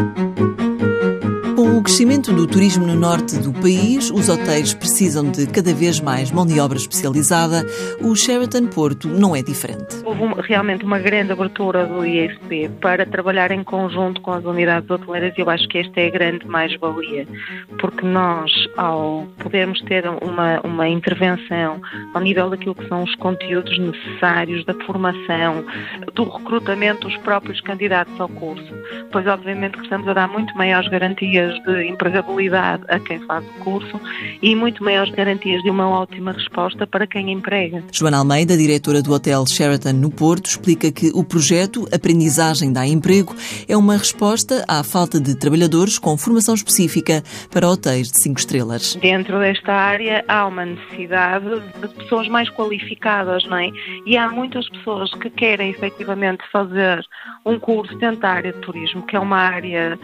Com o crescimento do turismo no norte do país, os hotéis precisam de cada vez mais mão de obra especializada. O Sheraton Porto não é diferente. Houve realmente uma grande abertura do ISP para trabalhar em conjunto com as unidades hoteleiras e eu acho que esta é a grande mais-valia, porque nós, ao podermos ter uma, uma intervenção ao nível daquilo que são os conteúdos necessários, da formação, do recrutamento dos próprios candidatos ao curso, pois obviamente que estamos a dar muito maiores garantias garantias de empregabilidade a quem faz o curso e muito maiores garantias de uma ótima resposta para quem emprega. Joana Almeida, diretora do Hotel Sheraton no Porto, explica que o projeto Aprendizagem dá Emprego é uma resposta à falta de trabalhadores com formação específica para hotéis de 5 estrelas. Dentro desta área há uma necessidade de pessoas mais qualificadas, não é? E há muitas pessoas que querem efetivamente fazer um curso dentro da área de turismo, que é uma área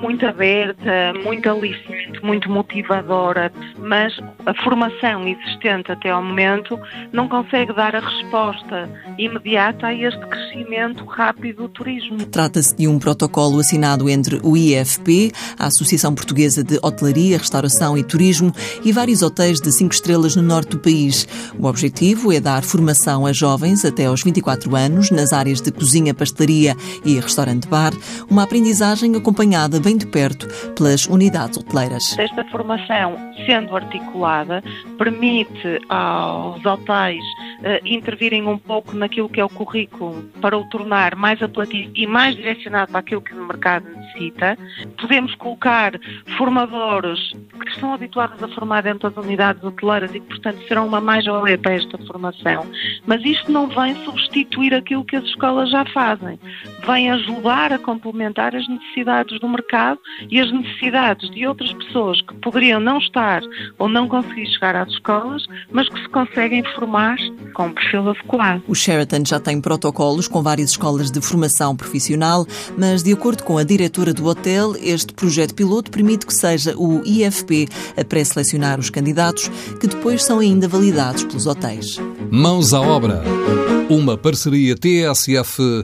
muito aberta, muito muito ali. Muito motivadora, mas a formação existente até ao momento não consegue dar a resposta imediata a este crescimento rápido do turismo. Trata-se de um protocolo assinado entre o IFP, a Associação Portuguesa de Hotelaria, Restauração e Turismo, e vários hotéis de cinco estrelas no norte do país. O objetivo é dar formação a jovens até aos 24 anos nas áreas de cozinha, pastelaria e restaurante-bar, uma aprendizagem acompanhada bem de perto pelas unidades hoteleiras. Esta formação, sendo articulada, permite aos hotéis intervirem um pouco naquilo que é o currículo para o tornar mais apelativo e mais direcionado para aquilo que o mercado necessita. Podemos colocar formadores que estão habituados a formar dentro das unidades hoteleiras e que, portanto, serão uma mais-valia para esta formação. Mas isto não vem substituir aquilo que as escolas já fazem. Vem ajudar a complementar as necessidades do mercado e as necessidades de outras pessoas que poderiam não estar ou não conseguir chegar às escolas, mas que se conseguem formar com um perfil adequado. O Sheraton já tem protocolos com várias escolas de formação profissional, mas de acordo com a diretora do hotel, este projeto piloto permite que seja o IFP a pré-selecionar os candidatos, que depois são ainda validados pelos hotéis. Mãos à obra. Uma parceria TSF-IEFP.